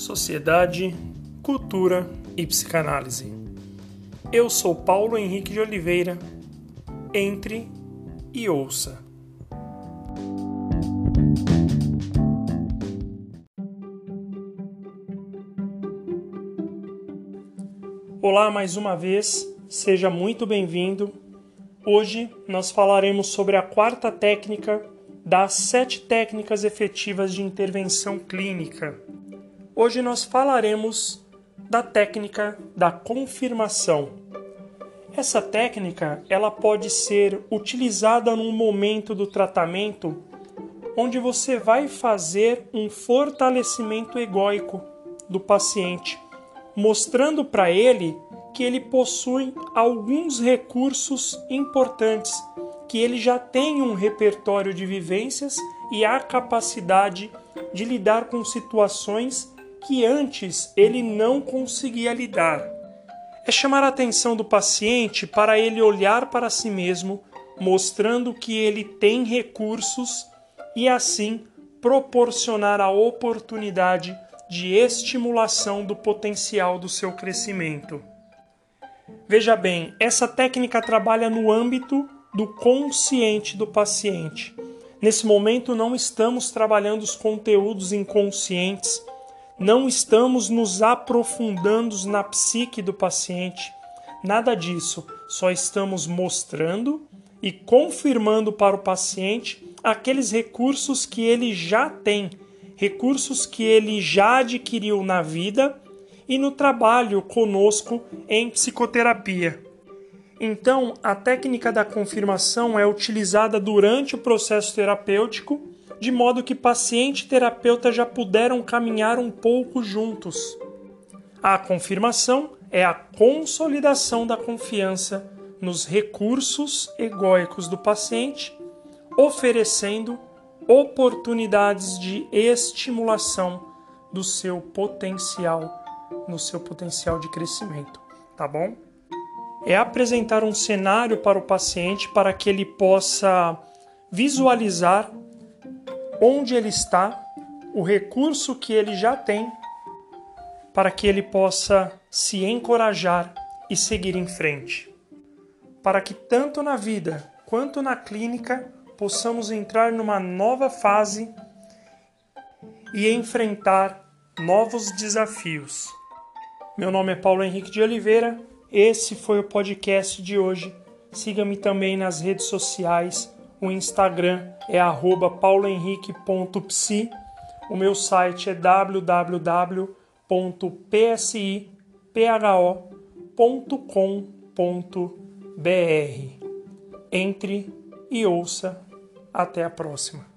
sociedade, cultura e psicanálise. Eu sou Paulo Henrique de Oliveira. Entre e ouça. Olá mais uma vez, seja muito bem-vindo. Hoje nós falaremos sobre a quarta técnica das sete técnicas efetivas de intervenção clínica Hoje nós falaremos da técnica da confirmação. Essa técnica, ela pode ser utilizada num momento do tratamento onde você vai fazer um fortalecimento egóico do paciente, mostrando para ele que ele possui alguns recursos importantes, que ele já tem um repertório de vivências e a capacidade de lidar com situações que antes ele não conseguia lidar. É chamar a atenção do paciente para ele olhar para si mesmo, mostrando que ele tem recursos e assim proporcionar a oportunidade de estimulação do potencial do seu crescimento. Veja bem, essa técnica trabalha no âmbito do consciente do paciente. Nesse momento, não estamos trabalhando os conteúdos inconscientes não estamos nos aprofundando na psique do paciente, nada disso, só estamos mostrando e confirmando para o paciente aqueles recursos que ele já tem, recursos que ele já adquiriu na vida e no trabalho conosco em psicoterapia. Então, a técnica da confirmação é utilizada durante o processo terapêutico de modo que paciente e terapeuta já puderam caminhar um pouco juntos. A confirmação é a consolidação da confiança nos recursos egóicos do paciente, oferecendo oportunidades de estimulação do seu potencial, no seu potencial de crescimento, tá bom? É apresentar um cenário para o paciente para que ele possa visualizar onde ele está, o recurso que ele já tem, para que ele possa se encorajar e seguir em frente. Para que tanto na vida quanto na clínica possamos entrar numa nova fase e enfrentar novos desafios. Meu nome é Paulo Henrique de Oliveira, esse foi o podcast de hoje. Siga-me também nas redes sociais o Instagram é paulohenrique.psi. O meu site é www.psipho.com.br. Entre e ouça. Até a próxima.